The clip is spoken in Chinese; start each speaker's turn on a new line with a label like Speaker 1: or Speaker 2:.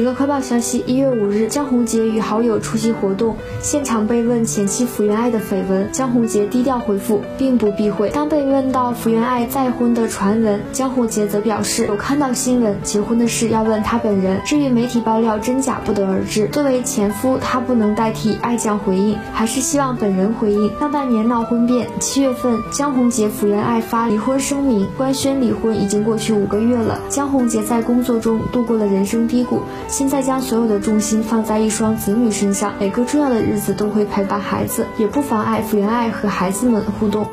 Speaker 1: 娱乐快报消息：一月五日，江宏杰与好友出席活动，现场被问前妻福原爱的绯闻，江宏杰低调回复，并不避讳。当被问到福原爱再婚的传闻，江宏杰则表示有看到新闻，结婚的事要问他本人。至于媒体爆料真假，不得而知。作为前夫，他不能代替爱将回应，还是希望本人回应。上半年闹婚变，七月份江宏杰福原爱发离婚声明，官宣离婚已经过去五个月了。江宏杰在工作中度过了人生低谷。现在将所有的重心放在一双子女身上，每个重要的日子都会陪伴孩子，也不妨碍福原爱和孩子们互动。